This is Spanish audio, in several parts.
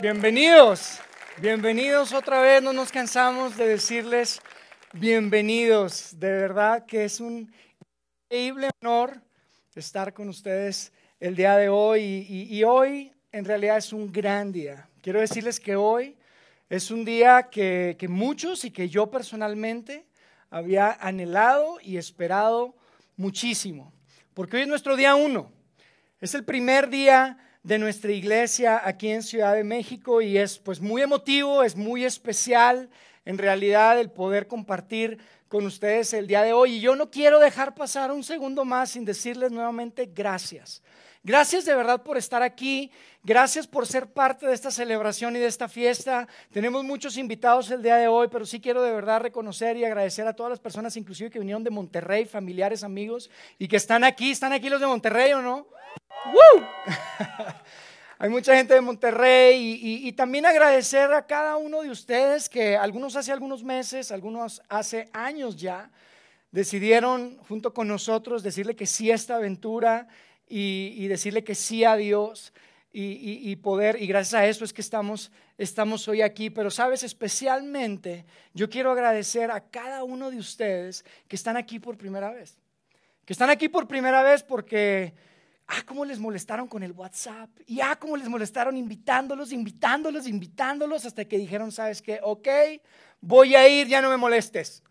Bienvenidos, bienvenidos otra vez, no nos cansamos de decirles bienvenidos, de verdad que es un increíble honor estar con ustedes el día de hoy y, hoy en realidad es un gran día. Quiero decirles que hoy es un día que, que muchos y que yo personalmente había anhelado y esperado muchísimo, porque hoy es nuestro día uno, es el primer día de nuestra iglesia aquí en Ciudad de México y es pues muy emotivo, es muy especial en realidad el poder compartir con ustedes el día de hoy. Y yo no quiero dejar pasar un segundo más sin decirles nuevamente gracias. Gracias de verdad por estar aquí. Gracias por ser parte de esta celebración y de esta fiesta. Tenemos muchos invitados el día de hoy, pero sí quiero de verdad reconocer y agradecer a todas las personas, inclusive que vinieron de Monterrey, familiares, amigos, y que están aquí. ¿Están aquí los de Monterrey o no? Hay mucha gente de Monterrey y, también agradecer a cada uno de ustedes que algunos hace algunos meses, algunos hace años ya, decidieron junto con nosotros decirle que sí a esta aventura y, decirle que sí a Dios y, poder, y gracias a eso es que estamos, estamos hoy aquí. Pero sabes, especialmente yo quiero agradecer a cada uno de ustedes que están aquí por primera vez. Que están aquí por primera vez porque ah, cómo les molestaron con el WhatsApp, y ah, cómo les molestaron invitándolos, invitándolos, invitándolos, hasta que dijeron, sabes qué, ok, voy a ir, ya no me molestes.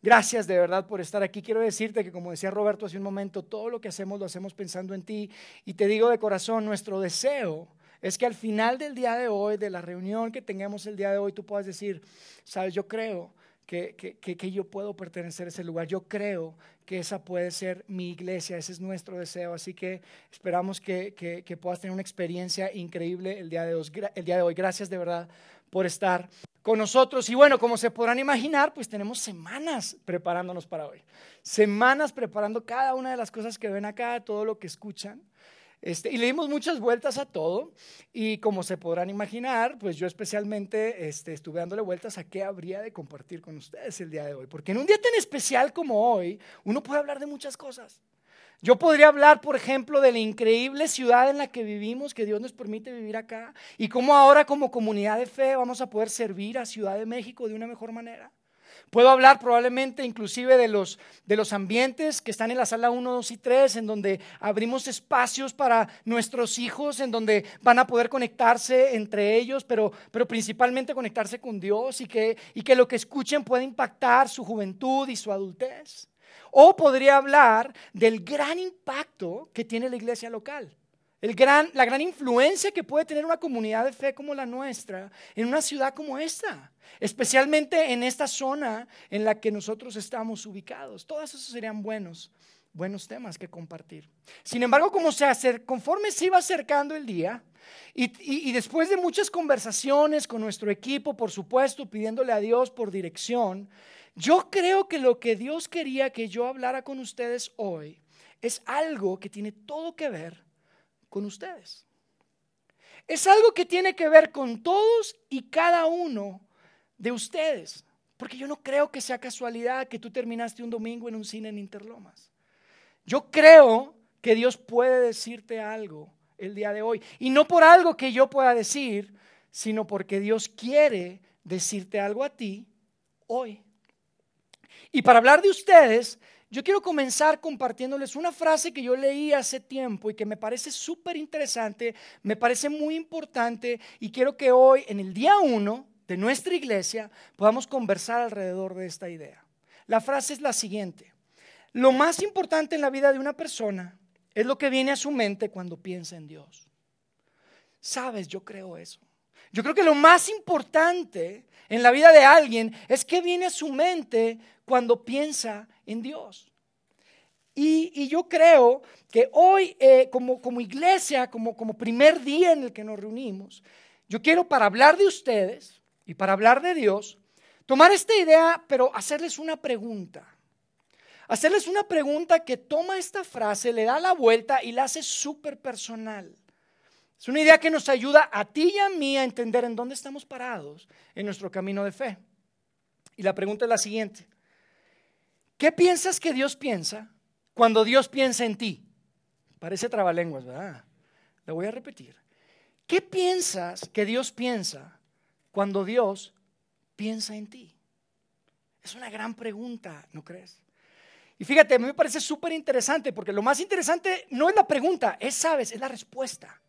Gracias de verdad por estar aquí. Quiero decirte que, como decía Roberto hace un momento, todo lo que hacemos lo hacemos pensando en ti. Y te digo de corazón, nuestro deseo es que al final del día de hoy, de la reunión que tengamos el día de hoy, tú puedas decir, sabes, yo creo que, que, que, yo puedo pertenecer a ese lugar. Yo creo que esa puede ser mi iglesia, ese es nuestro deseo. Así que esperamos que, puedas tener una experiencia increíble el día de hoy. Gracias de verdad por estar con nosotros. Y bueno, como se podrán imaginar, pues tenemos semanas preparándonos para hoy. Semanas preparando cada una de las cosas que ven acá, todo lo que escuchan. Este, y le dimos muchas vueltas a todo y como se podrán imaginar, pues yo especialmente este, estuve dándole vueltas a qué habría de compartir con ustedes el día de hoy. Porque en un día tan especial como hoy, uno puede hablar de muchas cosas. Yo podría hablar, por ejemplo, de la increíble ciudad en la que vivimos, que Dios nos permite vivir acá, y cómo ahora como comunidad de fe vamos a poder servir a Ciudad de México de una mejor manera. Puedo hablar probablemente inclusive de los, de los ambientes que están en la sala 1, 2 y 3, en donde abrimos espacios para nuestros hijos, en donde van a poder conectarse entre ellos, pero, pero principalmente conectarse con Dios y que, y que lo que escuchen pueda impactar su juventud y su adultez. O podría hablar del gran impacto que tiene la iglesia local la gran influencia que puede tener una comunidad de fe como la nuestra en una ciudad como esta, especialmente en esta zona en la que nosotros estamos ubicados. Todos esos serían buenos, buenos temas que compartir. Sin embargo, como se conforme se iba acercando el día, y, después de muchas conversaciones con nuestro equipo, por supuesto, pidiéndole a Dios por dirección, yo creo que lo que Dios quería que yo hablara con ustedes hoy es algo que tiene todo que ver con ustedes. Es algo que tiene que ver con todos y cada uno de ustedes. Porque yo no creo que sea casualidad que tú terminaste un domingo en un cine en Interlomas. Yo creo que Dios puede decirte algo el día de hoy. Y no por algo que yo pueda decir, sino porque Dios quiere decirte algo a ti hoy. Y para hablar de ustedes, yo quiero comenzar compartiéndoles una frase que yo leí hace tiempo y que me parece súper interesante, me parece muy importante y quiero que hoy, en el día uno de nuestra iglesia, podamos conversar alrededor de esta idea. La frase es la siguiente. Lo más importante en la vida de una persona es lo que viene a su mente cuando piensa en Dios. Sabes, yo creo eso. Yo creo que lo más importante en la vida de alguien es que viene a su mente cuando piensa en Dios. Y, yo creo que hoy, eh, como, iglesia, como, como primer día en el que nos reunimos, yo quiero para hablar de ustedes y para hablar de Dios, tomar esta idea, pero hacerles una pregunta. Hacerles una pregunta que toma esta frase, le da la vuelta y la hace súper personal. Es una idea que nos ayuda a ti y a mí a entender en dónde estamos parados en nuestro camino de fe. Y la pregunta es la siguiente. ¿Qué piensas que Dios piensa cuando Dios piensa en ti? Parece trabalenguas, ¿verdad? Lo voy a repetir. ¿Qué piensas que Dios piensa cuando Dios piensa en ti? Es una gran pregunta, ¿no crees? Y fíjate, a mí me parece súper interesante porque lo más interesante no es la pregunta, es, sabes, es la respuesta.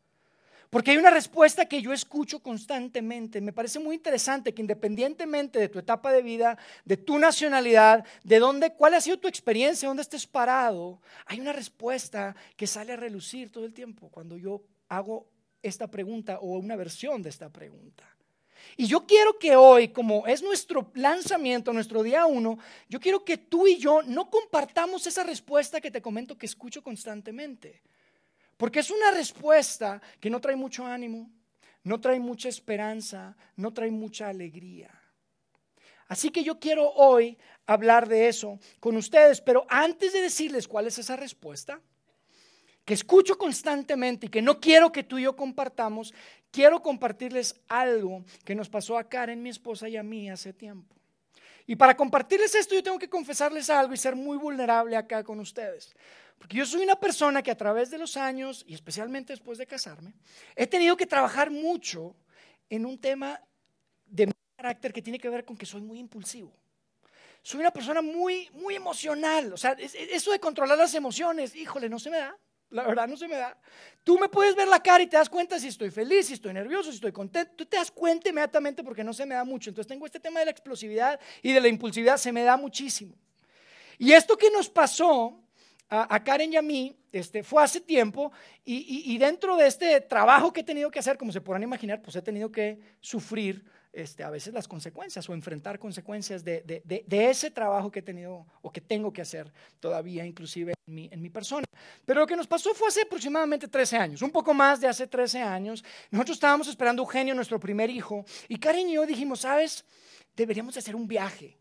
Porque hay una respuesta que yo escucho constantemente. Me parece muy interesante que independientemente de tu etapa de vida, de tu nacionalidad, de dónde, cuál ha sido tu experiencia, dónde estés parado, hay una respuesta que sale a relucir todo el tiempo cuando yo hago esta pregunta o una versión de esta pregunta. Y yo quiero que hoy, como es nuestro lanzamiento, nuestro día uno, yo quiero que tú y yo no compartamos esa respuesta que te comento que escucho constantemente. Porque es una respuesta que no trae mucho ánimo, no trae mucha esperanza, no trae mucha alegría. Así que yo quiero hoy hablar de eso con ustedes, pero antes de decirles cuál es esa respuesta, que escucho constantemente y que no quiero que tú y yo compartamos, quiero compartirles algo que nos pasó a Karen, mi esposa y a mí hace tiempo. Y para compartirles esto yo tengo que confesarles algo y ser muy vulnerable acá con ustedes. Porque yo soy una persona que a través de los años, y especialmente después de casarme, he tenido que trabajar mucho en un tema de mi carácter que tiene que ver con que soy muy impulsivo. Soy una persona muy, muy emocional. O sea, eso de controlar las emociones, híjole, no se me da. La verdad no se me da. Tú me puedes ver la cara y te das cuenta si estoy feliz, si estoy nervioso, si estoy contento. Tú te das cuenta inmediatamente porque no se me da mucho. Entonces tengo este tema de la explosividad y de la impulsividad, se me da muchísimo. Y esto que nos pasó a, Karen y a mí este, fue hace tiempo y, dentro de este trabajo que he tenido que hacer, como se podrán imaginar, pues he tenido que sufrir este, a veces las consecuencias o enfrentar consecuencias de, ese trabajo que he tenido o que tengo que hacer todavía, inclusive en mi, en mi, persona. Pero lo que nos pasó fue hace aproximadamente 13 años, un poco más de hace 13 años. Nosotros estábamos esperando a Eugenio, nuestro primer hijo, y Karen y yo dijimos, ¿sabes? Deberíamos hacer un viaje.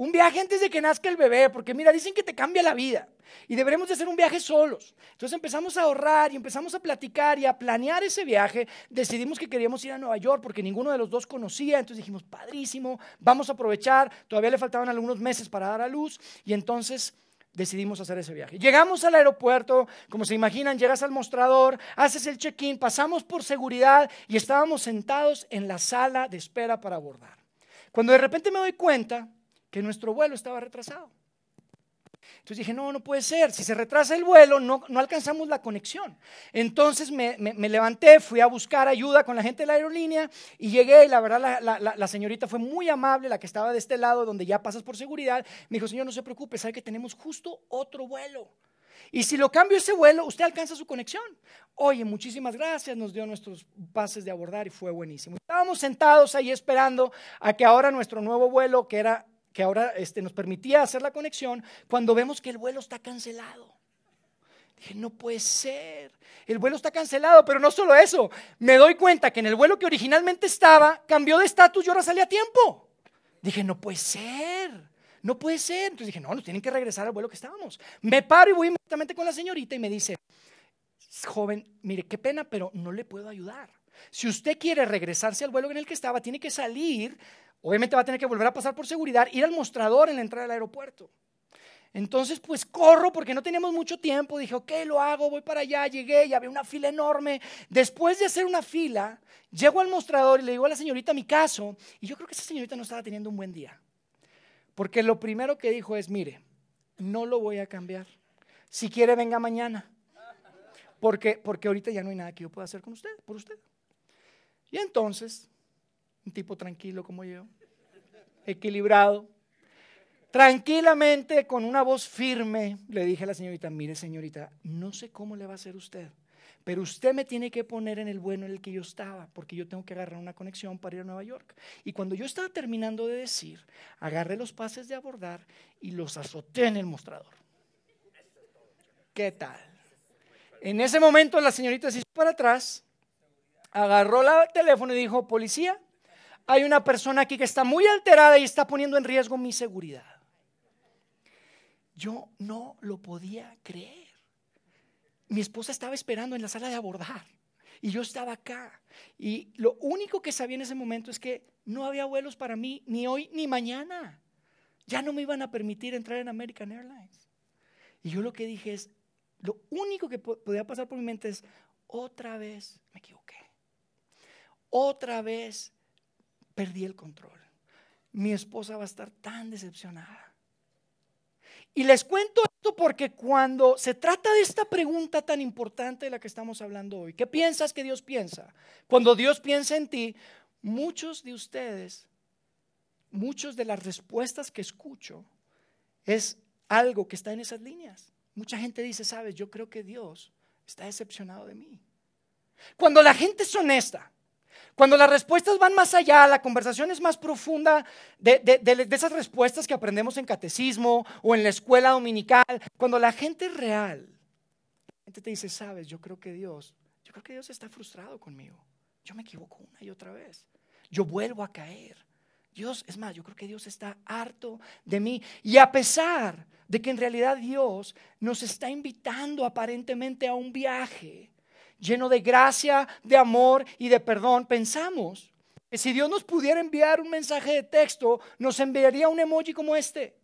Un viaje antes de que nazca el bebé, porque mira, dicen que te cambia la vida y deberemos de hacer un viaje solos. Entonces empezamos a ahorrar y empezamos a platicar y a planear ese viaje. Decidimos que queríamos ir a Nueva York porque ninguno de los dos conocía, entonces dijimos, padrísimo, vamos a aprovechar, todavía le faltaban algunos meses para dar a luz y entonces decidimos hacer ese viaje. Llegamos al aeropuerto, como se imaginan, llegas al mostrador, haces el check-in, pasamos por seguridad y estábamos sentados en la sala de espera para abordar. Cuando de repente me doy cuenta que nuestro vuelo estaba retrasado. Entonces dije, no, no puede ser, si se retrasa el vuelo no, no alcanzamos la conexión. Entonces me, me, levanté, fui a buscar ayuda con la gente de la aerolínea y llegué y la verdad la, la, la, señorita fue muy amable, la que estaba de este lado donde ya pasas por seguridad, me dijo, señor, no se preocupe, sabe que tenemos justo otro vuelo. Y si lo cambio ese vuelo, usted alcanza su conexión. Oye, muchísimas gracias, nos dio nuestros pases de abordar y fue buenísimo. Estábamos sentados ahí esperando a que ahora nuestro nuevo vuelo, que era que ahora este, nos permitía hacer la conexión, cuando vemos que el vuelo está cancelado. Dije, no puede ser, el vuelo está cancelado, pero no solo eso, me doy cuenta que en el vuelo que originalmente estaba cambió de estatus y ahora salía a tiempo. Dije, no puede ser, no puede ser. Entonces dije, no, nos tienen que regresar al vuelo que estábamos. Me paro y voy inmediatamente con la señorita y me dice, joven, mire, qué pena, pero no le puedo ayudar. Si usted quiere regresarse al vuelo en el que estaba, tiene que salir Obviamente va a tener que volver a pasar por seguridad, ir al mostrador en la entrada del aeropuerto. Entonces, pues corro porque no teníamos mucho tiempo. Dije, ok, lo hago, voy para allá. Llegué y había una fila enorme. Después de hacer una fila, llego al mostrador y le digo a la señorita mi caso. Y yo creo que esa señorita no estaba teniendo un buen día. Porque lo primero que dijo es, mire, no lo voy a cambiar. Si quiere, venga mañana. Porque, porque ahorita ya no hay nada que yo pueda hacer con usted, por usted. Y entonces un tipo tranquilo como yo, equilibrado. Tranquilamente, con una voz firme, le dije a la señorita, mire señorita, no sé cómo le va a hacer usted, pero usted me tiene que poner en el bueno en el que yo estaba, porque yo tengo que agarrar una conexión para ir a Nueva York. Y cuando yo estaba terminando de decir, agarré los pases de abordar y los azoté en el mostrador. ¿Qué tal? En ese momento la señorita se hizo para atrás, agarró el teléfono y dijo, policía, hay una persona aquí que está muy alterada y está poniendo en riesgo mi seguridad. Yo no lo podía creer. Mi esposa estaba esperando en la sala de abordar y yo estaba acá. Y lo único que sabía en ese momento es que no había vuelos para mí ni hoy ni mañana. Ya no me iban a permitir entrar en American Airlines. Y yo lo que dije es, lo único que podía pasar por mi mente es, otra vez me equivoqué. otra vez perdí el control. Mi esposa va a estar tan decepcionada. Y les cuento esto porque cuando se trata de esta pregunta tan importante de la que estamos hablando hoy, ¿qué piensas que Dios piensa? Cuando Dios piensa en ti, muchos de ustedes, muchas de las respuestas que escucho es algo que está en esas líneas. Mucha gente dice, sabes, yo creo que Dios está decepcionado de mí. Cuando la gente es honesta, cuando las respuestas van más allá, la conversación es más profunda de, esas respuestas que aprendemos en catecismo o en la escuela dominical, cuando la gente es real, la gente te dice, sabes, yo creo que Dios, yo creo que Dios está frustrado conmigo. Yo me equivoco una y otra vez. Yo vuelvo a caer. Dios, es más, yo creo que Dios está harto de mí. Y a pesar de que en realidad Dios nos está invitando aparentemente a un viaje lleno de gracia, de amor y de perdón, pensamos que si Dios nos pudiera enviar un mensaje de texto, nos enviaría un emoji como este.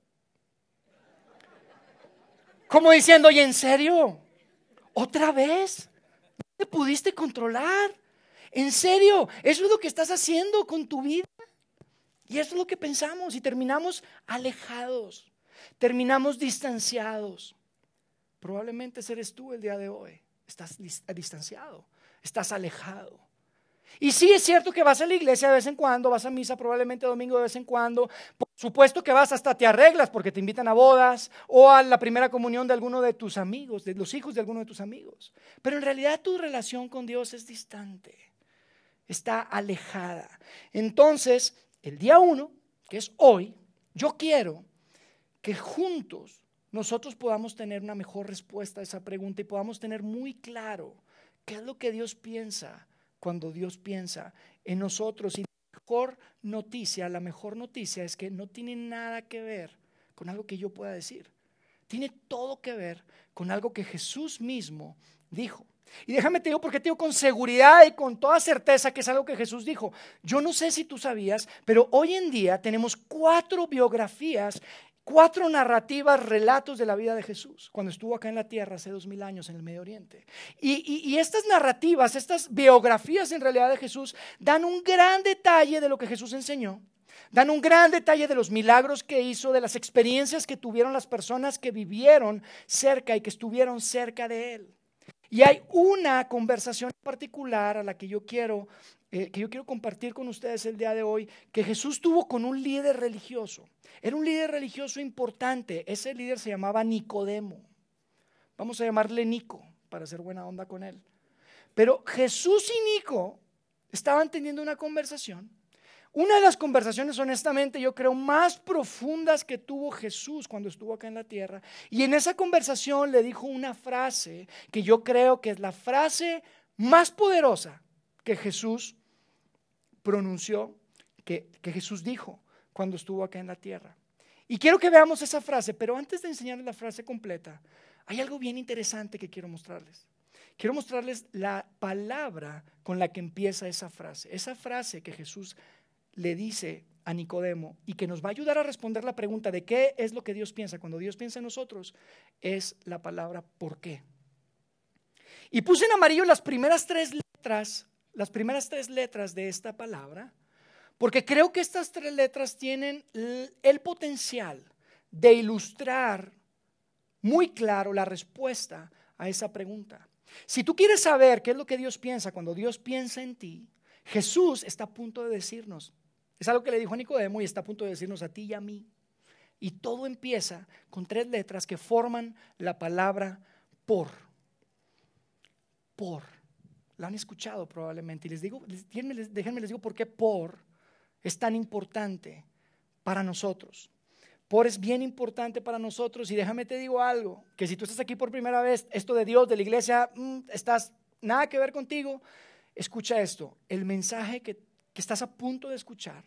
Como diciendo, ¿y en serio? ¿Otra vez? ¿No te pudiste controlar? ¿En serio? ¿Eso es lo que estás haciendo con tu vida? Y eso es lo que pensamos y terminamos alejados, terminamos distanciados. Probablemente eres tú el día de hoy. Estás distanciado, estás alejado. Y sí es cierto que vas a la iglesia de vez en cuando, vas a misa probablemente domingo de vez en cuando. Por supuesto que vas hasta te arreglas porque te invitan a bodas o a la primera comunión de alguno de tus amigos, de los hijos de alguno de tus amigos. Pero en realidad tu relación con Dios es distante, está alejada. Entonces, el día uno, que es hoy, yo quiero que juntos nosotros podamos tener una mejor respuesta a esa pregunta y podamos tener muy claro qué es lo que Dios piensa cuando Dios piensa en nosotros. Y la mejor noticia, la mejor noticia es que no tiene nada que ver con algo que yo pueda decir. Tiene todo que ver con algo que Jesús mismo dijo. Y déjame te digo porque te digo con seguridad y con toda certeza que es algo que Jesús dijo. Yo no sé si tú sabías, pero hoy en día tenemos cuatro biografías, cuatro narrativas, relatos de la vida de Jesús, cuando estuvo acá en la tierra hace dos mil años en el Medio Oriente. Y, y estas narrativas, estas biografías en realidad de Jesús, dan un gran detalle de lo que Jesús enseñó. Dan un gran detalle de los milagros que hizo, de las experiencias que tuvieron las personas que vivieron cerca y que estuvieron cerca de Él. Y hay una conversación particular a la que yo quiero eh, que yo quiero compartir con ustedes el día de hoy, que Jesús tuvo con un líder religioso. Era un líder religioso importante. Ese líder se llamaba Nicodemo. Vamos a llamarle Nico para hacer buena onda con él. Pero Jesús y Nico estaban teniendo una conversación una de las conversaciones, honestamente, yo creo, más profundas que tuvo Jesús cuando estuvo acá en la tierra. Y en esa conversación le dijo una frase que yo creo que es la frase más poderosa que Jesús pronunció, que, que Jesús dijo cuando estuvo acá en la tierra. Y quiero que veamos esa frase, pero antes de enseñarles la frase completa, hay algo bien interesante que quiero mostrarles. Quiero mostrarles la palabra con la que empieza esa frase. Esa frase que Jesús le dice a Nicodemo y que nos va a ayudar a responder la pregunta de qué es lo que Dios piensa cuando Dios piensa en nosotros, es la palabra por qué. Y puse en amarillo las primeras tres letras, las primeras tres letras de esta palabra, porque creo que estas tres letras tienen el potencial de ilustrar muy claro la respuesta a esa pregunta. Si tú quieres saber qué es lo que Dios piensa cuando Dios piensa en ti, Jesús está a punto de decirnos, es algo que le dijo a Nicodemo y está a punto de decirnos a ti y a mí. Y todo empieza con tres letras que forman la palabra por. Por. La han escuchado probablemente. Y les digo, déjenme les digo por qué por es tan importante para nosotros. Por es bien importante para nosotros. Y déjame te digo algo, que si tú estás aquí por primera vez, esto de Dios, de la iglesia, mm, estás nada que ver contigo, escucha esto. El mensaje que que estás a punto de escuchar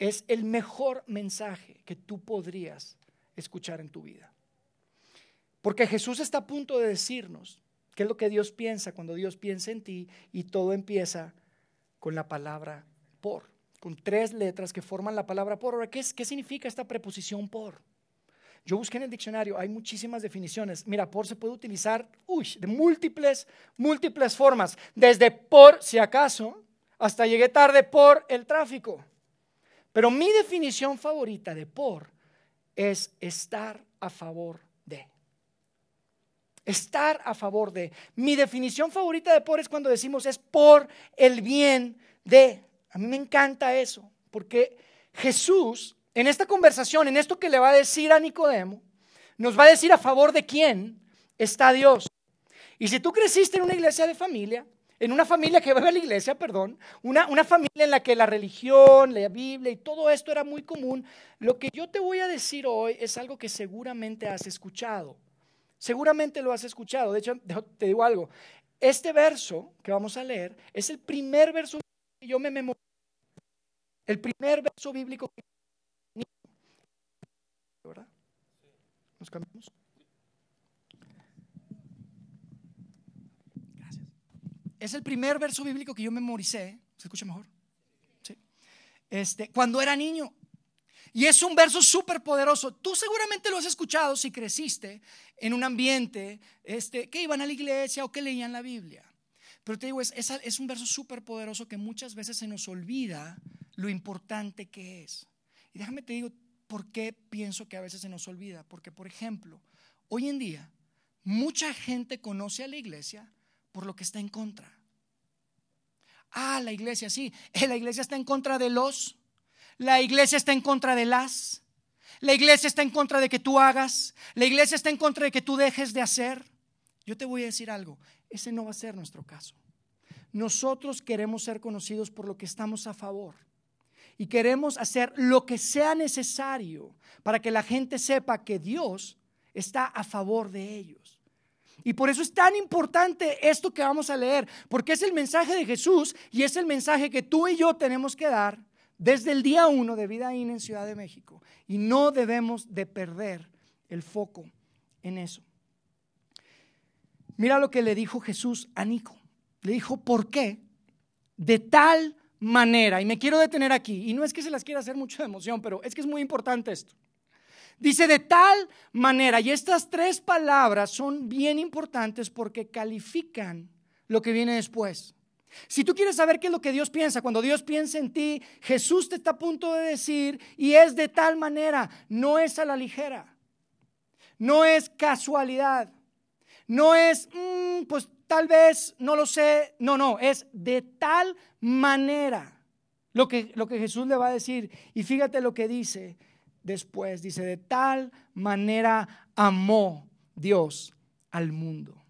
es el mejor mensaje que tú podrías escuchar en tu vida. Porque Jesús está a punto de decirnos qué es lo que Dios piensa cuando Dios piensa en ti y todo empieza con la palabra por, con tres letras que forman la palabra por. Ahora, ¿qué, qué significa esta preposición por? Yo busqué en el diccionario, hay muchísimas definiciones. Mira, por se puede utilizar uy, de múltiples, múltiples formas. Desde por si acaso, hasta llegué tarde por el tráfico. Pero mi definición favorita de por es estar a favor de. Estar a favor de. Mi definición favorita de por es cuando decimos es por el bien de. A mí me encanta eso, porque Jesús, en esta conversación, en esto que le va a decir a Nicodemo, nos va a decir a favor de quién está Dios. Y si tú creciste en una iglesia de familia, en una familia que va a la iglesia, perdón, una, una, familia en la que la religión, la Biblia y todo esto era muy común, lo que yo te voy a decir hoy es algo que seguramente has escuchado. Seguramente lo has escuchado. De hecho, te digo algo. Este verso que vamos a leer es el primer verso que yo me memoricé. El primer verso bíblico que... ¿Verdad? ¿Nos cambiamos? Es el primer verso bíblico que yo memoricé. ¿Se escucha mejor? Este, cuando era niño. Y es un verso súper poderoso. Tú seguramente lo has escuchado si creciste en un ambiente este, que iban a la iglesia o que leían la Biblia. Pero te digo, es, es un verso súper poderoso que muchas veces se nos olvida lo importante que es. Y déjame te digo por qué pienso que a veces se nos olvida. Porque, por ejemplo, hoy en día mucha gente conoce a la iglesia por lo que está en contra. Ah, la iglesia, sí. La iglesia está en contra de los. La iglesia está en contra de las. La iglesia está en contra de que tú hagas. La iglesia está en contra de que tú dejes de hacer. Yo te voy a decir algo. Ese no va a ser nuestro caso. Nosotros queremos ser conocidos por lo que estamos a favor. Y queremos hacer lo que sea necesario para que la gente sepa que Dios está a favor de ellos. Y por eso es tan importante esto que vamos a leer, porque es el mensaje de Jesús y es el mensaje que tú y yo tenemos que dar desde el día uno de Vida In en Ciudad de México. Y no debemos de perder el foco en eso. Mira lo que le dijo Jesús a Nico. Le dijo, ¿por qué? De tal manera, y me quiero detener aquí, y no es que se las quiera hacer mucho de emoción, pero es que es muy importante esto. Dice de tal manera, y estas tres palabras son bien importantes porque califican lo que viene después. Si tú quieres saber qué es lo que Dios piensa, cuando Dios piensa en ti, Jesús te está a punto de decir, y es de tal manera, no es a la ligera, no es casualidad, no es, mm, pues tal vez, no lo sé, no, no, es de tal manera lo que, lo que Jesús le va a decir. Y fíjate lo que dice, después. Dice, de tal manera amó Dios al mundo.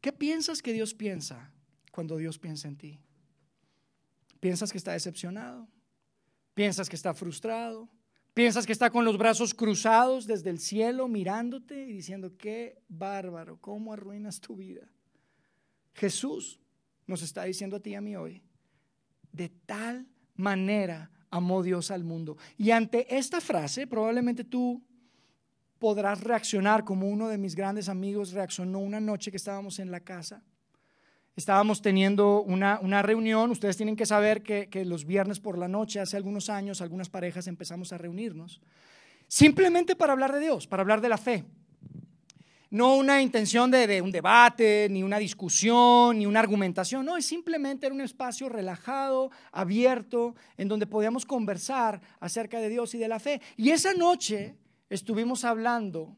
¿Qué piensas que Dios piensa cuando Dios piensa en ti? ¿Piensas que está decepcionado? ¿Piensas que está frustrado? ¿Piensas que está con los brazos cruzados desde el cielo mirándote y diciendo, qué bárbaro, cómo arruinas tu vida? Jesús nos está diciendo a ti y a mí hoy, de tal manera amó Dios al mundo. Y ante esta frase, probablemente tú podrás reaccionar como uno de mis grandes amigos reaccionó una noche que estábamos en la casa. Estábamos teniendo una, una reunión. Ustedes tienen que saber que, que los viernes por la noche, hace algunos años, algunas parejas empezamos a reunirnos. Simplemente para hablar de Dios, para hablar de la fe no una intención de, un debate, ni una discusión, ni una argumentación, no, es simplemente un espacio relajado, abierto, en donde podíamos conversar acerca de Dios y de la fe. Y esa noche estuvimos hablando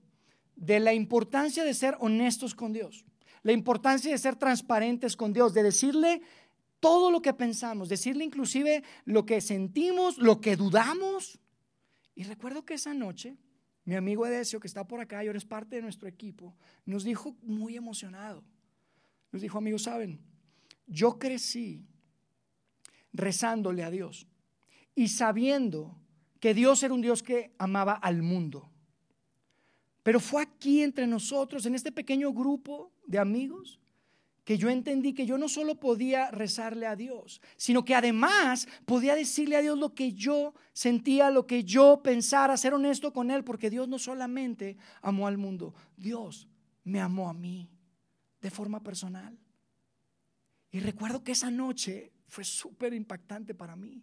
de la importancia de ser honestos con Dios, la importancia de ser transparentes con Dios, de decirle todo lo que pensamos, decirle inclusive lo que sentimos, lo que dudamos. Y recuerdo que esa noche mi amigo Edesio, que está por acá y ahora es parte de nuestro equipo, nos dijo muy emocionado. Nos dijo, amigos, saben, yo crecí rezándole a Dios y sabiendo que Dios era un Dios que amaba al mundo. Pero fue aquí entre nosotros, en este pequeño grupo de amigos, que yo entendí que yo no solo podía rezarle a Dios, sino que además podía decirle a Dios lo que yo sentía, lo que yo pensara, ser honesto con Él, porque Dios no solamente amó al mundo, Dios me amó a mí de forma personal. Y recuerdo que esa noche fue súper impactante para mí.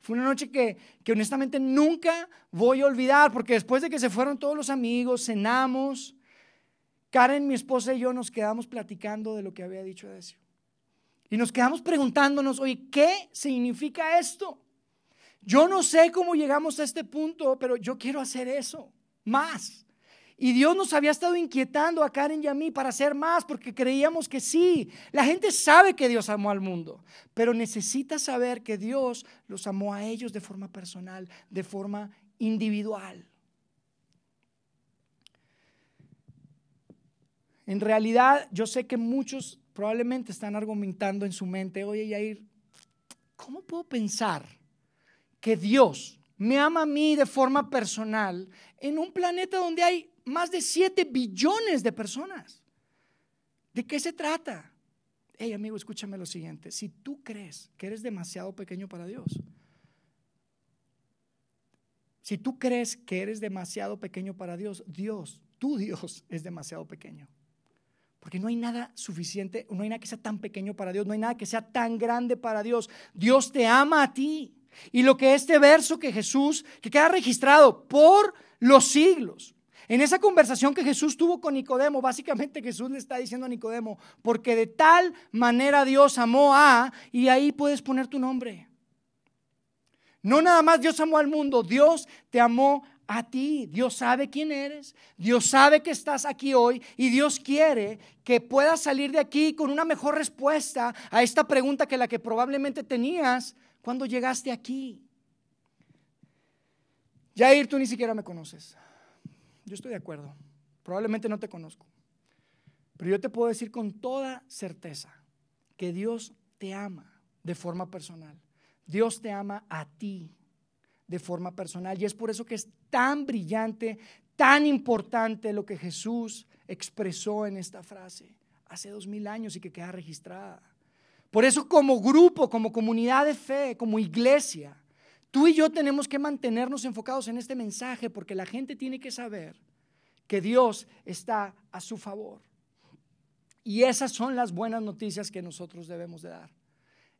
Fue una noche que, que honestamente nunca voy a olvidar, porque después de que se fueron todos los amigos, cenamos, Karen, mi esposa y yo nos quedamos platicando de lo que había dicho Edesio. Y nos quedamos preguntándonos, oye, ¿qué significa esto? Yo no sé cómo llegamos a este punto, pero yo quiero hacer eso, más. Y Dios nos había estado inquietando a Karen y a mí para hacer más, porque creíamos que sí. La gente sabe que Dios amó al mundo, pero necesita saber que Dios los amó a ellos de forma personal, de forma individual. En realidad, yo sé que muchos probablemente están argumentando en su mente, oye Yair, ¿cómo puedo pensar que Dios me ama a mí de forma personal en un planeta donde hay más de 7 billones de personas? ¿De qué se trata? Hey amigo, escúchame lo siguiente, si tú crees que eres demasiado pequeño para Dios, si tú crees que eres demasiado pequeño para Dios, Dios, tu Dios es demasiado pequeño. Porque no hay nada suficiente, no hay nada que sea tan pequeño para Dios, no hay nada que sea tan grande para Dios. Dios te ama a ti. Y lo que este verso que Jesús, que queda registrado por los siglos, en esa conversación que Jesús tuvo con Nicodemo, básicamente Jesús le está diciendo a Nicodemo, porque de tal manera Dios amó a, y ahí puedes poner tu nombre. No nada más Dios amó al mundo, Dios te amó a ti. Dios sabe quién eres, Dios sabe que estás aquí hoy y Dios quiere que puedas salir de aquí con una mejor respuesta a esta pregunta que la que probablemente tenías cuando llegaste aquí. Jair, tú ni siquiera me conoces. Yo estoy de acuerdo. Probablemente no te conozco. Pero yo te puedo decir con toda certeza que Dios te ama de forma personal. Dios te ama a ti de forma personal. Y es por eso que es tan brillante, tan importante lo que Jesús expresó en esta frase hace dos mil años y que queda registrada. Por eso como grupo, como comunidad de fe, como iglesia, tú y yo tenemos que mantenernos enfocados en este mensaje porque la gente tiene que saber que Dios está a su favor. Y esas son las buenas noticias que nosotros debemos de dar.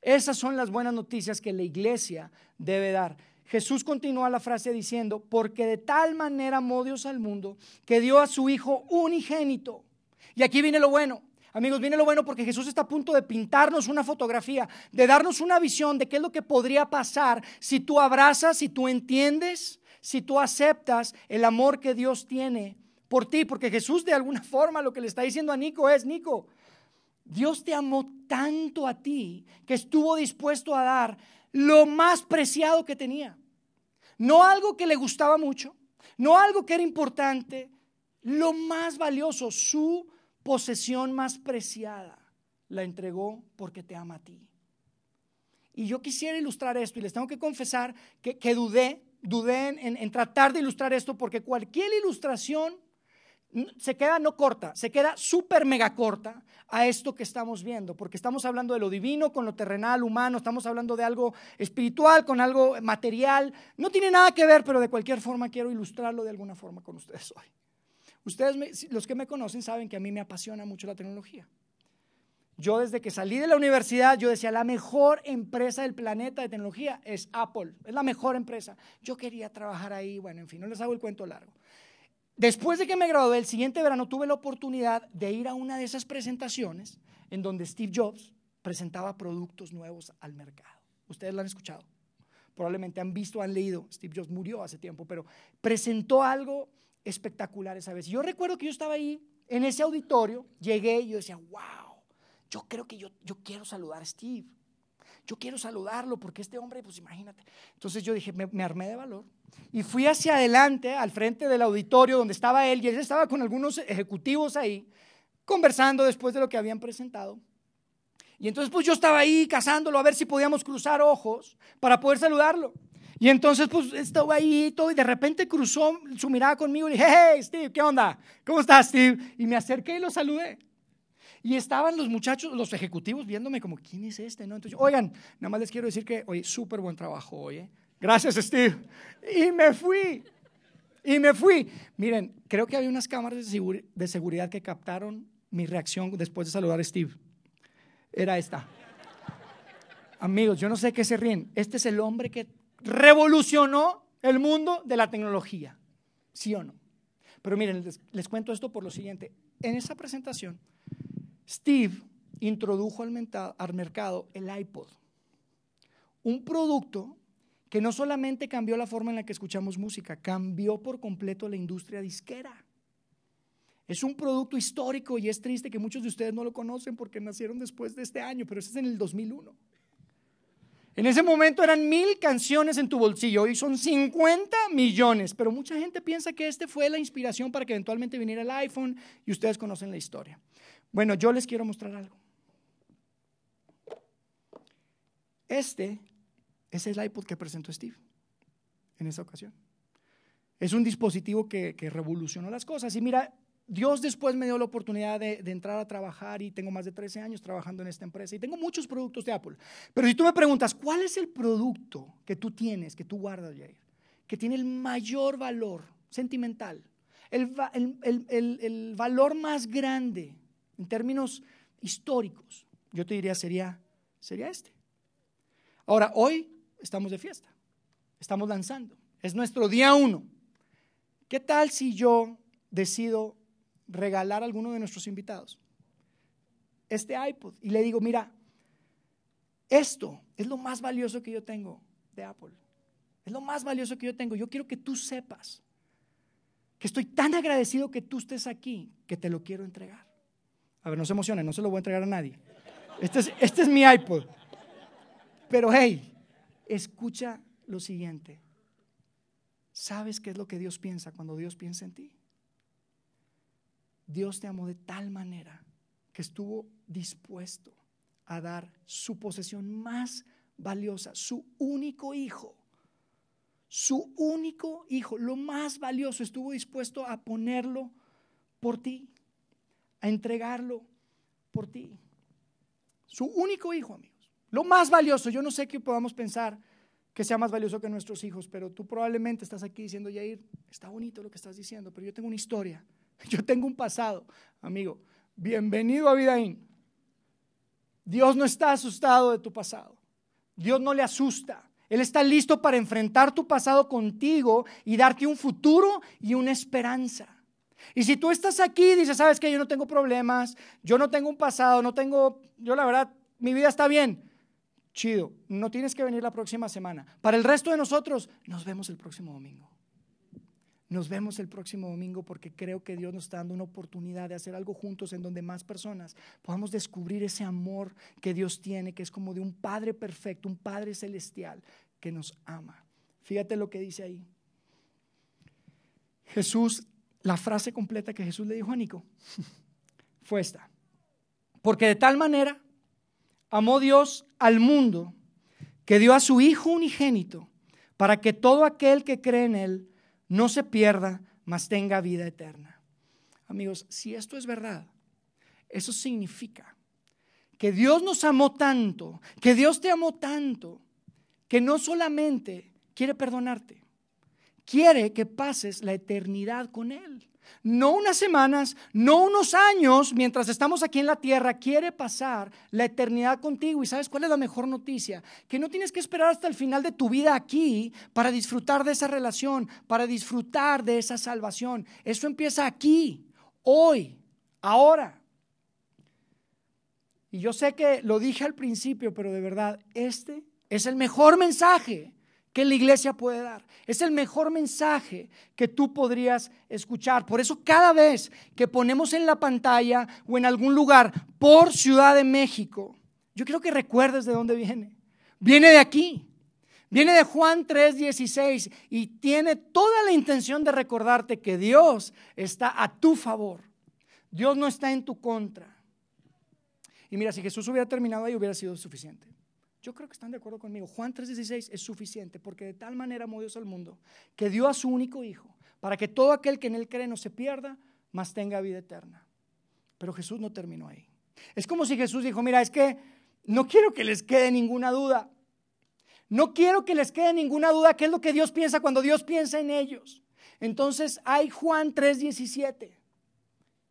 Esas son las buenas noticias que la iglesia debe dar. Jesús continúa la frase diciendo, porque de tal manera amó Dios al mundo que dio a su Hijo unigénito. Y aquí viene lo bueno. Amigos, viene lo bueno porque Jesús está a punto de pintarnos una fotografía, de darnos una visión de qué es lo que podría pasar si tú abrazas, si tú entiendes, si tú aceptas el amor que Dios tiene por ti. Porque Jesús de alguna forma lo que le está diciendo a Nico es, Nico, Dios te amó tanto a ti que estuvo dispuesto a dar lo más preciado que tenía. No algo que le gustaba mucho, no algo que era importante, lo más valioso, su posesión más preciada, la entregó porque te ama a ti. Y yo quisiera ilustrar esto y les tengo que confesar que, dudé, dudé en, en tratar de ilustrar esto porque cualquier ilustración se queda no corta, se queda súper mega corta a esto que estamos viendo, porque estamos hablando de lo divino con lo terrenal, humano, estamos hablando de algo espiritual con algo material. No tiene nada que ver, pero de cualquier forma quiero ilustrarlo de alguna forma con ustedes hoy. Ustedes, los que me conocen, saben que a mí me apasiona mucho la tecnología. Yo desde que salí de la universidad, yo decía, la mejor empresa del planeta de tecnología es Apple, es la mejor empresa. Yo quería trabajar ahí, bueno, en fin, no les hago el cuento largo. Después de que me gradué, el siguiente verano tuve la oportunidad de ir a una de esas presentaciones en donde Steve Jobs presentaba productos nuevos al mercado. Ustedes lo han escuchado. Probablemente han visto, han leído. Steve Jobs murió hace tiempo, pero presentó algo espectacular esa vez. Yo recuerdo que yo estaba ahí en ese auditorio, llegué y yo decía, wow, yo creo que yo, yo quiero saludar a Steve. Yo quiero saludarlo porque este hombre, pues imagínate. Entonces yo dije, me, armé de valor y fui hacia adelante, al frente del auditorio donde estaba él, y él estaba con algunos ejecutivos ahí, conversando después de lo que habían presentado. Y entonces pues yo estaba ahí cazándolo a ver si podíamos cruzar ojos para poder saludarlo. Y entonces pues estaba ahí todo y de repente cruzó su mirada conmigo y dije, hey Steve, ¿qué onda? ¿Cómo estás Steve? Y me acerqué y lo saludé. Y estaban los muchachos, los ejecutivos viéndome como, ¿quién es este? ¿No? Entonces, oigan, nada más les quiero decir que, oye, súper buen trabajo, oye. Gracias, Steve. Y me fui. Y me fui. Miren, creo que había unas cámaras de, seguridad que captaron mi reacción después de saludar a Steve. Era esta. Amigos, yo no sé qué se ríen. Este es el hombre que revolucionó el mundo de la tecnología. ¿Sí o no? Pero miren, les cuento esto por lo siguiente. En esa presentación, Steve introdujo al, mercado el iPod. Un producto que no solamente cambió la forma en la que escuchamos música, cambió por completo la industria disquera. Es un producto histórico y es triste que muchos de ustedes no lo conocen porque nacieron después de este año, pero ese es en el 2001. En ese momento eran mil canciones en tu bolsillo, hoy son 50 millones, pero mucha gente piensa que este fue la inspiración para que eventualmente viniera el iPhone y ustedes conocen la historia. Bueno, yo les quiero mostrar algo. Este es el iPod que presentó Steve en esa ocasión. Es un dispositivo que, revolucionó las cosas. Y mira, Dios después me dio la oportunidad de, entrar a trabajar y tengo más de 13 años trabajando en esta empresa y tengo muchos productos de Apple. Pero si tú me preguntas, ¿cuál es el producto que tú tienes, que tú guardas, Jair, que tiene el mayor valor sentimental, el, el valor más grande en términos históricos? Yo te diría, sería, sería este. Ahora, hoy estamos de fiesta, estamos lanzando, es nuestro día uno. ¿Qué tal si yo decido regalar a alguno de nuestros invitados este iPod y le digo, mira, esto es lo más valioso que yo tengo de Apple, es lo más valioso que yo tengo, yo quiero que tú sepas que estoy tan agradecido que tú estés aquí que te lo quiero entregar. A ver, no se emocionen, no se lo voy a entregar a nadie. Este es, este es mi iPod. Pero hey, escucha lo siguiente. ¿Sabes qué es lo que Dios piensa cuando Dios piensa en ti? Dios te amó de tal manera que estuvo dispuesto a dar su posesión más valiosa, su único hijo, su único hijo, lo más valioso, estuvo dispuesto a ponerlo por ti, a entregarlo por ti. Su único hijo, amigo. Lo más valioso, yo no sé qué podamos pensar que sea más valioso que nuestros hijos, pero tú probablemente estás aquí diciendo, Yair, está bonito lo que estás diciendo, pero yo tengo una historia, yo tengo un pasado, amigo. Bienvenido a Vidaín. Dios no está asustado de tu pasado. Dios no le asusta. Él está listo para enfrentar tu pasado contigo y darte un futuro y una esperanza. Y si tú estás aquí y dices, sabes que yo no tengo problemas, yo no tengo un pasado, no tengo, yo la verdad, mi vida está bien, chido, no tienes que venir la próxima semana. Para el resto de nosotros, nos vemos el próximo domingo. Nos vemos el próximo domingo porque creo que Dios nos está dando una oportunidad de hacer algo juntos en donde más personas podamos descubrir ese amor que Dios tiene, que es como de un Padre perfecto, un Padre celestial que nos ama. Fíjate lo que dice ahí. Jesús, la frase completa que Jesús le dijo a Nico fue esta. Porque de tal manera amó Dios al mundo que dio a su Hijo unigénito para que todo aquel que cree en Él no se pierda, mas tenga vida eterna. Amigos, si esto es verdad, eso significa que Dios nos amó tanto, que Dios te amó tanto, que no solamente quiere perdonarte, quiere que pases la eternidad con Él. No unas semanas, no unos años, mientras estamos aquí en la tierra, quiere pasar la eternidad contigo. ¿Y sabes cuál es la mejor noticia? Que no tienes que esperar hasta el final de tu vida aquí para disfrutar de esa relación, para disfrutar de esa salvación. Eso empieza aquí, hoy, ahora. Y yo sé que lo dije al principio, pero de verdad, este es el mejor mensaje que la iglesia puede dar. Es el mejor mensaje que tú podrías escuchar. Por eso cada vez que ponemos en la pantalla o en algún lugar por Ciudad de México, yo quiero que recuerdes de dónde viene. Viene de aquí. Viene de Juan 3:16 y tiene toda la intención de recordarte que Dios está a tu favor. Dios no está en tu contra. Y mira, si Jesús hubiera terminado ahí hubiera sido suficiente. Yo creo que están de acuerdo conmigo. Juan 3:16 es suficiente porque de tal manera amó Dios al mundo que dio a su único Hijo para que todo aquel que en Él cree no se pierda, mas tenga vida eterna. Pero Jesús no terminó ahí. Es como si Jesús dijo, mira, es que no quiero que les quede ninguna duda. No quiero que les quede ninguna duda qué es lo que Dios piensa cuando Dios piensa en ellos. Entonces hay Juan 3:17.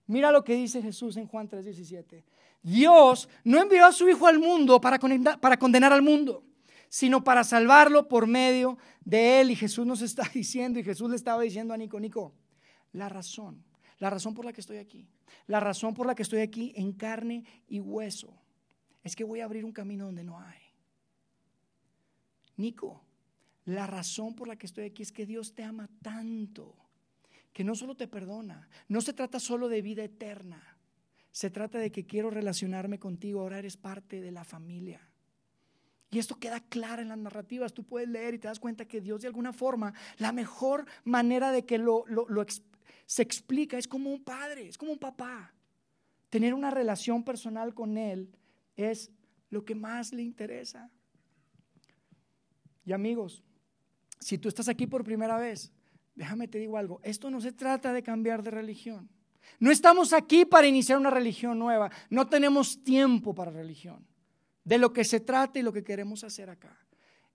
Mira lo que dice Jesús en Juan 3:17. Dios no envió a su Hijo al mundo para condenar, al mundo, sino para salvarlo por medio de Él. Y Jesús nos está diciendo, y Jesús le estaba diciendo a Nico, Nico, la razón, La razón por la que estoy aquí, la razón por la que estoy aquí en carne y hueso, es que voy a abrir un camino donde no hay. Nico, la razón por la que estoy aquí es que Dios te ama tanto, que no solo te perdona, no se trata solo de vida eterna, se trata de que quiero relacionarme contigo, ahora eres parte de la familia. Y esto queda claro en las narrativas. Tú puedes leer y te das cuenta que Dios de alguna forma, la mejor manera de que lo, se explica es como un padre, es como un papá. Tener una relación personal con Él es lo que más le interesa. Y amigos, si tú estás aquí por primera vez, déjame te digo algo, esto no se trata de cambiar de religión. No estamos aquí para iniciar una religión nueva, no tenemos tiempo para religión. De lo que se trata y lo que queremos hacer acá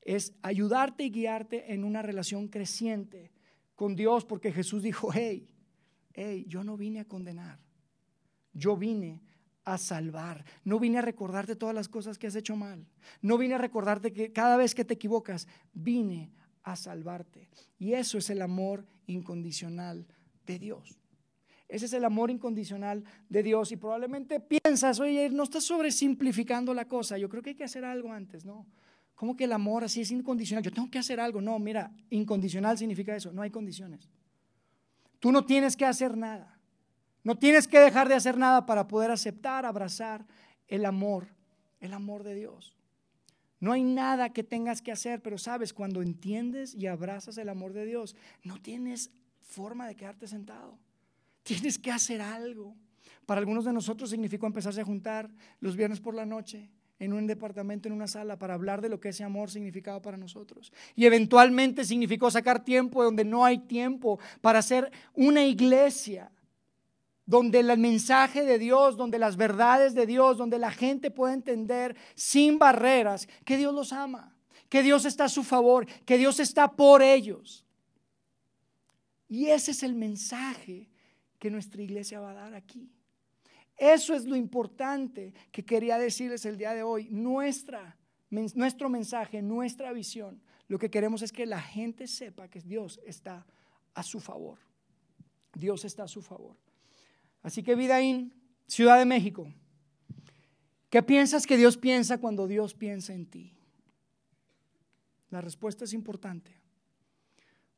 es ayudarte y guiarte en una relación creciente con Dios, porque Jesús dijo, hey, hey, yo no vine a condenar, yo vine a salvar. No vine a recordarte todas las cosas que has hecho mal. No vine a recordarte que cada vez que te equivocas, vine a salvarte. Y eso es el amor incondicional de Dios. Ese es el amor incondicional de Dios. Y probablemente piensas, oye, no estás sobresimplificando la cosa. Yo creo que hay que hacer algo antes, ¿no? ¿Cómo que el amor así es incondicional? Yo tengo que hacer algo. No, mira, incondicional significa eso. No hay condiciones. Tú no tienes que hacer nada. No tienes que dejar de hacer nada para poder aceptar, abrazar el amor, el amor de Dios. No hay nada que tengas que hacer, pero sabes, cuando entiendes y abrazas el amor de Dios, no tienes forma de quedarte sentado. Tienes que hacer algo. Para algunos de nosotros significó empezarse a juntar los viernes por la noche en un departamento, en una sala, para hablar de lo que ese amor significaba para nosotros. Y eventualmente significó sacar tiempo donde no hay tiempo para hacer una iglesia donde el mensaje de Dios, donde las verdades de Dios, donde la gente puede entender sin barreras que Dios los ama, que Dios está a su favor, que Dios está por ellos. Y ese es el mensaje que nuestra iglesia va a dar aquí. Eso es lo importante que quería decirles el día de hoy. Nuestra, nuestro mensaje, nuestra visión, lo que queremos es que la gente sepa que Dios está a su favor. Dios está a su favor. Así que Vidaín, Ciudad de México, ¿qué piensas que Dios piensa cuando Dios piensa en ti? La respuesta es importante.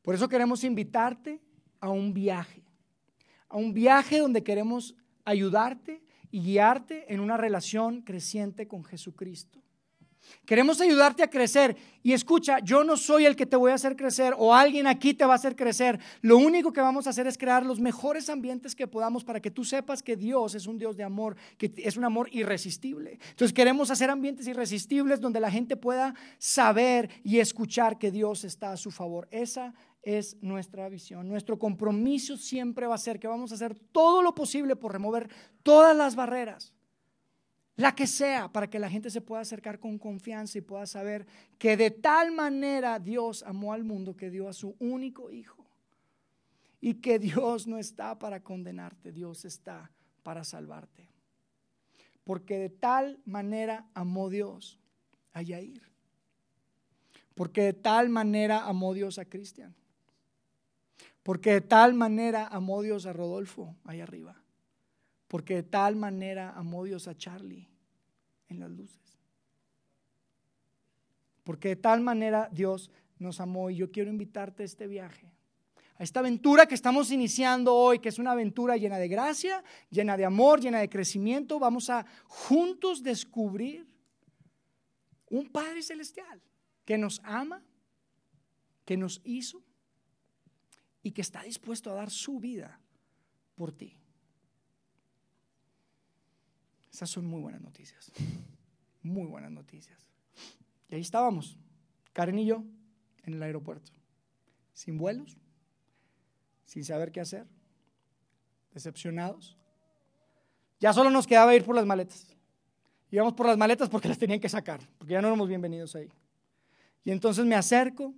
Por eso queremos invitarte a un viaje a un viaje donde queremos ayudarte y guiarte en una relación creciente con Jesucristo. Queremos ayudarte a crecer. Y escucha, yo no soy el que te voy a hacer crecer o alguien aquí te va a hacer crecer. Lo único que vamos a hacer es crear los mejores ambientes que podamos para que tú sepas que Dios es un Dios de amor, que es un amor irresistible. Entonces queremos hacer ambientes irresistibles donde la gente pueda saber y escuchar que Dios está a su favor. Esa es nuestra visión. Nuestro compromiso siempre va a ser que vamos a hacer todo lo posible por remover todas las barreras, la que sea, para que la gente se pueda acercar con confianza y pueda saber que de tal manera Dios amó al mundo que dio a su único hijo. Y que Dios no está para condenarte, Dios está para salvarte. Porque de tal manera amó Dios a Yair. Porque de tal manera amó Dios a Cristian. Porque de tal manera amó Dios a Rodolfo ahí arriba. Porque de tal manera amó Dios a Charlie en las luces. Porque de tal manera Dios nos amó y yo quiero invitarte a este viaje, a esta aventura que estamos iniciando hoy, que es una aventura llena de gracia, llena de amor, llena de crecimiento. Vamos a juntos descubrir un Padre Celestial que nos ama, que nos hizo y que está dispuesto a dar su vida por ti. Esas son muy buenas noticias, muy buenas noticias. Y ahí estábamos, Karen y yo, en el aeropuerto, sin vuelos, sin saber qué hacer, decepcionados. Ya solo nos quedaba ir por las maletas. Íbamos por las maletas porque las tenían que sacar, porque ya no éramos bienvenidos ahí. Y entonces me acerco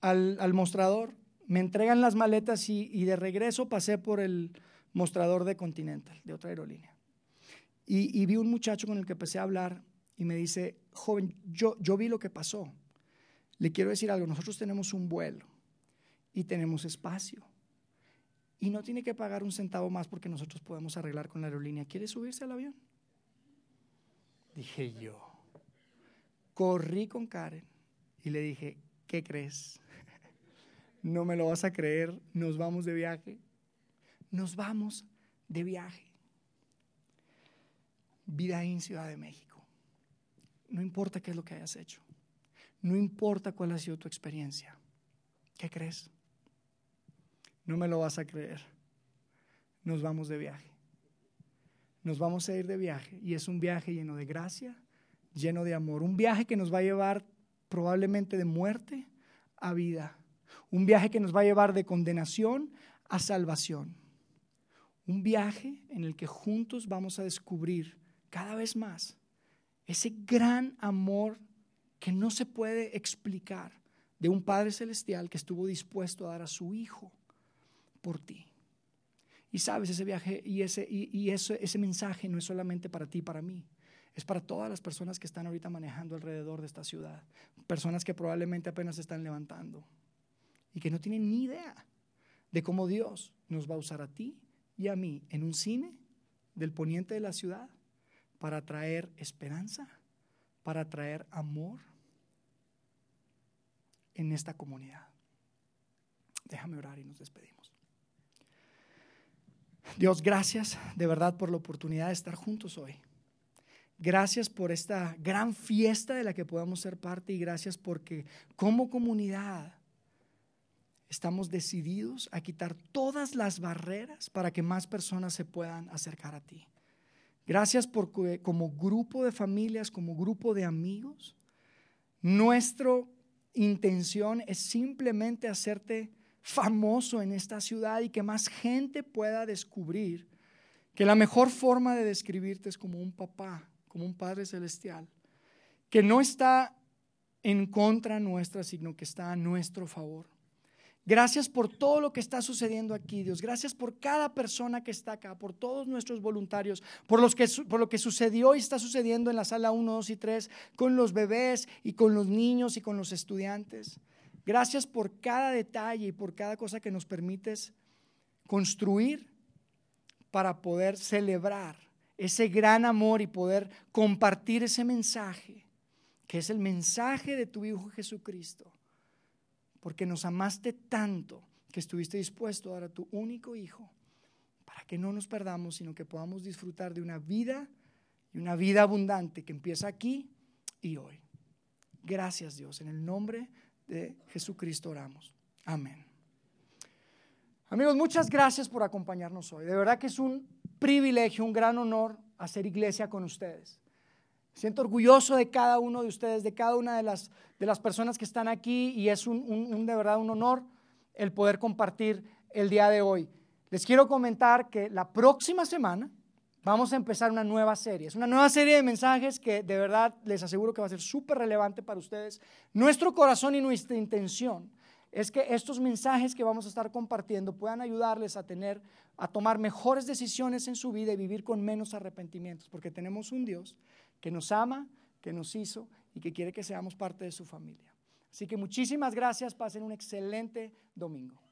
al, al mostrador me entregan las maletas y, de regreso pasé por el mostrador de Continental, de otra aerolínea. Y, vi un muchacho con el que empecé a hablar y me dice, joven, yo, yo vi lo que pasó. Le quiero decir algo, nosotros tenemos un vuelo y tenemos espacio. y no tiene que pagar un centavo más porque nosotros podemos arreglar con la aerolínea. ¿Quiere subirse al avión? Dije yo. Corrí con Karen y le dije, ¿qué crees? No me lo vas a creer, nos vamos de viaje. Nos vamos de viaje. Vida en Ciudad de México. No importa qué es lo que hayas hecho. No importa cuál ha sido tu experiencia. ¿Qué crees? No me lo vas a creer. Nos vamos de viaje. Nos vamos a ir de viaje y es un viaje lleno de gracia, lleno de amor. Un viaje que nos va a llevar probablemente de muerte a vida. Un viaje que nos va a llevar de condenación a salvación. Un viaje en el que juntos vamos a descubrir cada vez más ese gran amor que no se puede explicar de un Padre Celestial que estuvo dispuesto a dar a su Hijo por ti. Y sabes, ese viaje y, ese, y, ese mensaje no es solamente para ti, para mí. Es para todas las personas que están ahorita manejando alrededor de esta ciudad. Personas que probablemente apenas se están levantando y que no tienen ni idea de cómo Dios nos va a usar a ti y a mí en un cine del poniente de la ciudad para traer esperanza, para traer amor en esta comunidad. Déjame orar y nos despedimos. Dios, gracias de verdad por la oportunidad de estar juntos hoy. Gracias por esta gran fiesta de la que podamos ser parte y gracias porque como comunidad estamos decididos a quitar todas las barreras para que más personas se puedan acercar a ti. Gracias porque como grupo de familias, como grupo de amigos, nuestra intención es simplemente hacerte famoso en esta ciudad y que más gente pueda descubrir que la mejor forma de describirte es como un papá, como un Padre Celestial, que no está en contra nuestra, sino que está a nuestro favor. Gracias por todo lo que está sucediendo aquí, Dios. Gracias por cada persona que está acá, por todos nuestros voluntarios, por, lo que sucedió y está sucediendo en la sala 1, 2 y 3, con los bebés y con los niños y con los estudiantes. Gracias por cada detalle y por cada cosa que nos permites construir para poder celebrar ese gran amor y poder compartir ese mensaje, que es el mensaje de tu Hijo Jesucristo. Porque nos amaste tanto que estuviste dispuesto a dar a tu único Hijo para que no nos perdamos, sino que podamos disfrutar de una vida y una vida abundante que empieza aquí y hoy. Gracias Dios, en el nombre de Jesucristo oramos. Amén. Amigos, muchas gracias por acompañarnos hoy. De verdad que es un privilegio, un gran honor hacer iglesia con ustedes. Siento orgulloso de cada uno de ustedes, de cada una de las, de las personas que están aquí y es un, de verdad un honor el poder compartir el día de hoy. Les quiero comentar que la próxima semana vamos a empezar una nueva serie. Es una nueva serie de mensajes que de verdad les aseguro que va a ser súper relevante para ustedes. Nuestro corazón y nuestra intención es que estos mensajes que vamos a estar compartiendo puedan ayudarles a tener, a tomar mejores decisiones en su vida y vivir con menos arrepentimientos, porque tenemos un Dios que nos ama, que nos hizo y que quiere que seamos parte de su familia. Así que muchísimas gracias, pasen un excelente domingo.